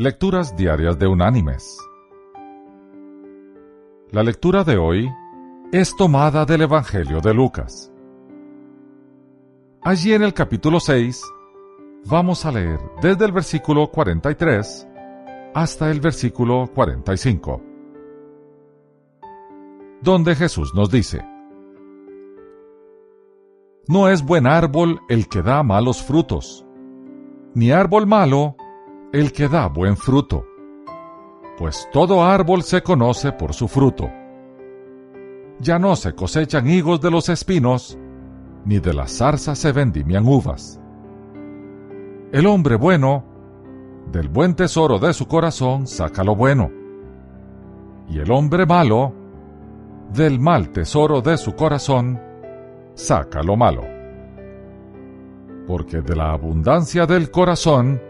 Lecturas Diarias de Unánimes. La lectura de hoy es tomada del Evangelio de Lucas. Allí en el capítulo 6 vamos a leer desde el versículo 43 hasta el versículo 45, donde Jesús nos dice, No es buen árbol el que da malos frutos, ni árbol malo que da buen fruto, pues todo árbol se conoce por su fruto. Ya no se cosechan higos de los espinos, ni de las zarzas se vendimian uvas. El hombre bueno, del buen tesoro de su corazón saca lo bueno, y el hombre malo, del mal tesoro de su corazón, saca lo malo. Porque de la abundancia del corazón,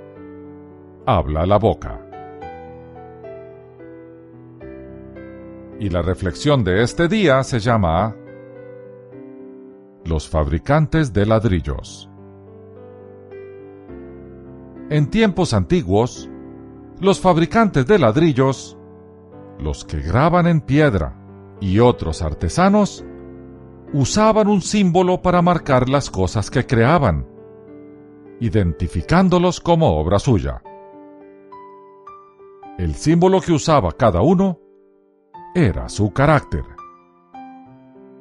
habla la boca. Y la reflexión de este día se llama Los fabricantes de ladrillos. En tiempos antiguos, los fabricantes de ladrillos, los que graban en piedra y otros artesanos, usaban un símbolo para marcar las cosas que creaban, identificándolos como obra suya. El símbolo que usaba cada uno era su carácter.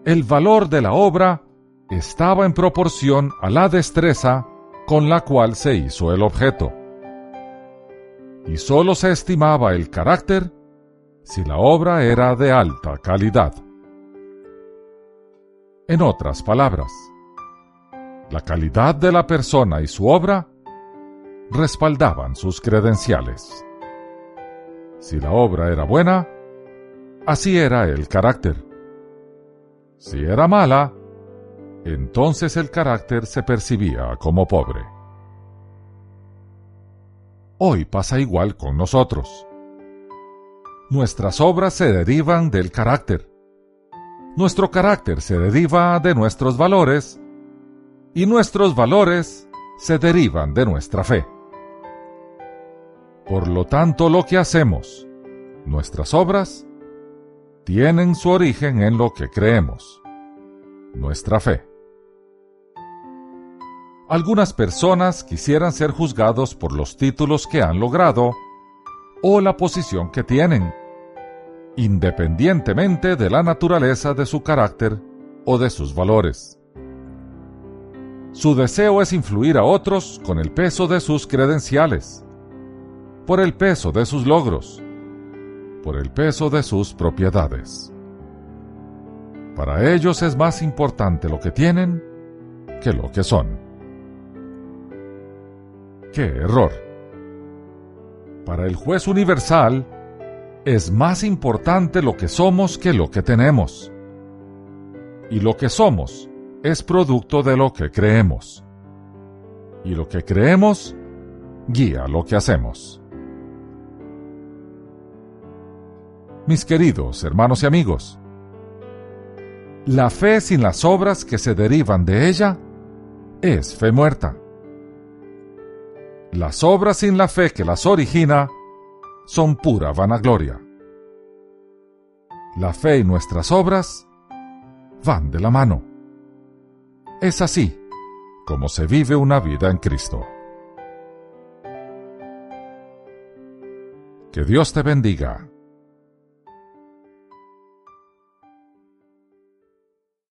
El valor de la obra estaba en proporción a la destreza con la cual se hizo el objeto. Y sólo se estimaba el carácter si la obra era de alta calidad. En otras palabras, la calidad de la persona y su obra respaldaban sus credenciales. Si la obra era buena, así era el carácter. Si era mala, entonces el carácter se percibía como pobre. Hoy pasa igual con nosotros. Nuestras obras se derivan del carácter. Nuestro carácter se deriva de nuestros valores y nuestros valores se derivan de nuestra fe. Por lo tanto, lo que hacemos, nuestras obras, tienen su origen en lo que creemos, nuestra fe. Algunas personas quisieran ser juzgados por los títulos que han logrado o la posición que tienen, independientemente de la naturaleza de su carácter o de sus valores. Su deseo es influir a otros con el peso de sus credenciales, por el peso de sus logros, por el peso de sus propiedades. Para ellos es más importante lo que tienen que lo que son. ¡Qué error! Para el juez universal, es más importante lo que somos que lo que tenemos. Y lo que somos es producto de lo que creemos. Y lo que creemos guía lo que hacemos. Mis queridos hermanos y amigos. La fe sin las obras que se derivan de ella es fe muerta. Las obras sin la fe que las origina son pura vanagloria. La fe y nuestras obras van de la mano. Es así como se vive una vida en Cristo. Que Dios te bendiga